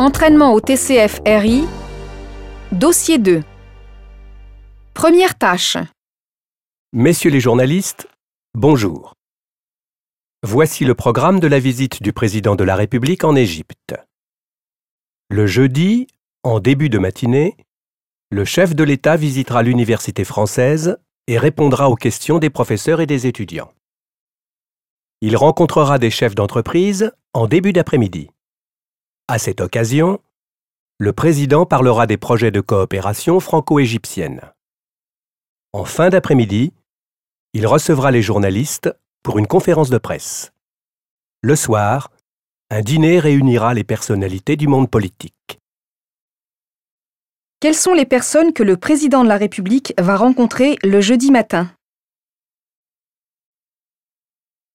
Entraînement au TCF RI. Dossier 2. Première tâche. Messieurs les journalistes, bonjour. Voici le programme de la visite du président de la République en Égypte. Le jeudi, en début de matinée, le chef de l'État visitera l'université française et répondra aux questions des professeurs et des étudiants. Il rencontrera des chefs d'entreprise en début d'après-midi. À cette occasion, le président parlera des projets de coopération franco-égyptienne. En fin d'après-midi, il recevra les journalistes pour une conférence de presse. Le soir, un dîner réunira les personnalités du monde politique. Quelles sont les personnes que le président de la République va rencontrer le jeudi matin?